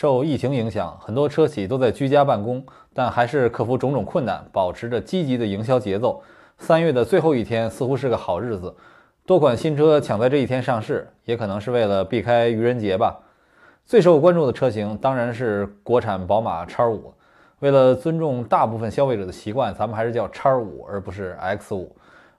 受疫情影响，很多车企都在居家办公，但还是克服种种困难，保持着积极的营销节奏。三月的最后一天似乎是个好日子，多款新车抢在这一天上市，也可能是为了避开愚人节吧。最受关注的车型当然是国产宝马 X5。为了尊重大部分消费者的习惯，咱们还是叫 X5 而不是 X5。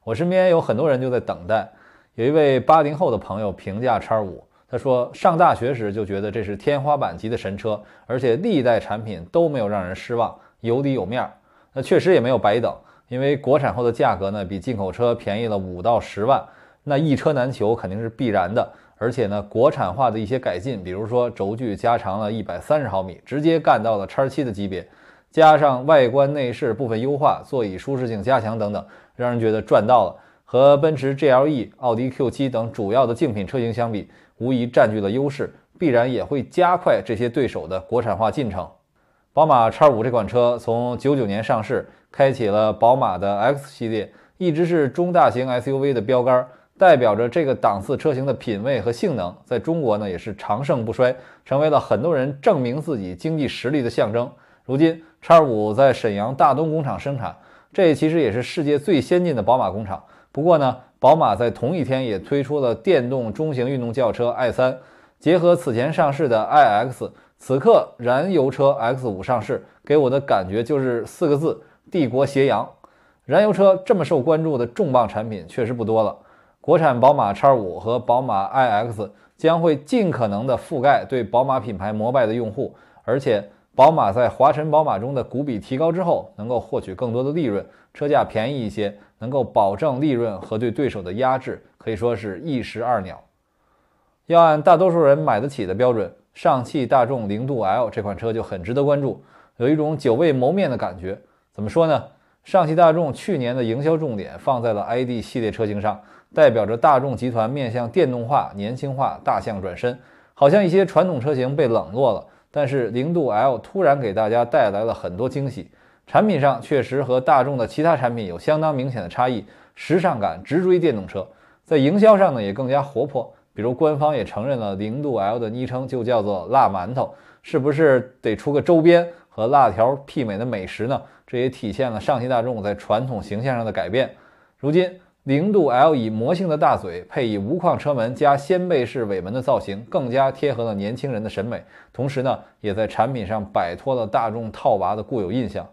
我身边有很多人就在等待。有一位八零后的朋友评价 X5，他说上大学时就觉得这是天花板级的神车，而且历代产品都没有让人失望，有底有面儿。那确实也没有白等，因为国产后的价格呢比进口车便宜了五到十万，那一车难求肯定是必然的。而且呢，国产化的一些改进，比如说轴距加长了一百三十毫米，直接干到了 X7 的级别。加上外观内饰部分优化，座椅舒适性加强等等，让人觉得赚到了。和奔驰 GLE、奥迪 Q7 等主要的竞品车型相比，无疑占据了优势，必然也会加快这些对手的国产化进程。宝马 X5 这款车从九九年上市，开启了宝马的 X 系列，一直是中大型 SUV 的标杆，代表着这个档次车型的品味和性能，在中国呢也是长盛不衰，成为了很多人证明自己经济实力的象征。如今，X 五在沈阳大东工厂生产，这其实也是世界最先进的宝马工厂。不过呢，宝马在同一天也推出了电动中型运动轿车 i 三，结合此前上市的 iX，此刻燃油车 X 五上市，给我的感觉就是四个字：帝国斜阳。燃油车这么受关注的重磅产品确实不多了。国产宝马 X 五和宝马 iX 将会尽可能的覆盖对宝马品牌膜拜的用户，而且。宝马在华晨宝马中的股比提高之后，能够获取更多的利润，车价便宜一些，能够保证利润和对对手的压制，可以说是一石二鸟。要按大多数人买得起的标准，上汽大众零度 L 这款车就很值得关注，有一种久未谋面的感觉。怎么说呢？上汽大众去年的营销重点放在了 ID 系列车型上，代表着大众集团面向电动化、年轻化大象转身，好像一些传统车型被冷落了。但是零度 L 突然给大家带来了很多惊喜，产品上确实和大众的其他产品有相当明显的差异，时尚感直追电动车。在营销上呢也更加活泼，比如官方也承认了零度 L 的昵称就叫做辣馒头，是不是得出个周边和辣条媲美的美食呢？这也体现了上汽大众在传统形象上的改变。如今。零度 L 以魔性的大嘴配以无框车门加掀背式尾门的造型，更加贴合了年轻人的审美。同时呢，也在产品上摆脱了大众套娃的固有印象。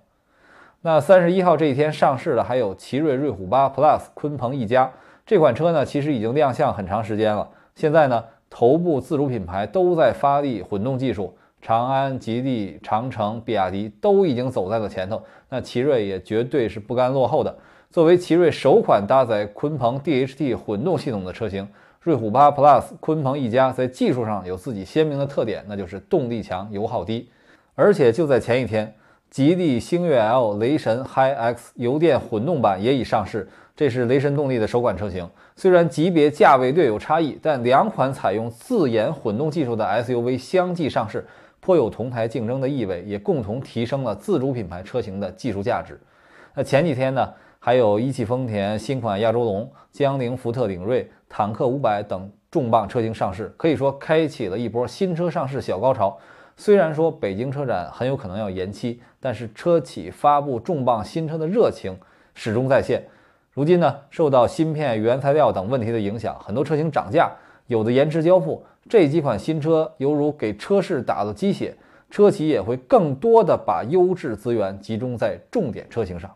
那三十一号这一天上市的还有奇瑞瑞虎8 Plus 鲲鹏 E 加这款车呢，其实已经亮相很长时间了。现在呢，头部自主品牌都在发力混动技术，长安、吉利、长城、比亚迪都已经走在了前头，那奇瑞也绝对是不甘落后的。作为奇瑞首款搭载鲲鹏 DHT 混动系统的车型，瑞虎8 Plus 鲲鹏一家在技术上有自己鲜明的特点，那就是动力强、油耗低。而且就在前一天，吉利星越 L 雷神 HiX 油电混动版也已上市，这是雷神动力的首款车型。虽然级别价位略有差异，但两款采用自研混动技术的 SUV 相继上市，颇有同台竞争的意味，也共同提升了自主品牌车型的技术价值。那前几天呢？还有一汽丰田新款亚洲龙、江铃福特领锐、坦克五百等重磅车型上市，可以说开启了一波新车上市小高潮。虽然说北京车展很有可能要延期，但是车企发布重磅新车的热情始终在线。如今呢，受到芯片、原材料等问题的影响，很多车型涨价，有的延迟交付。这几款新车犹如给车市打了鸡血，车企也会更多的把优质资源集中在重点车型上。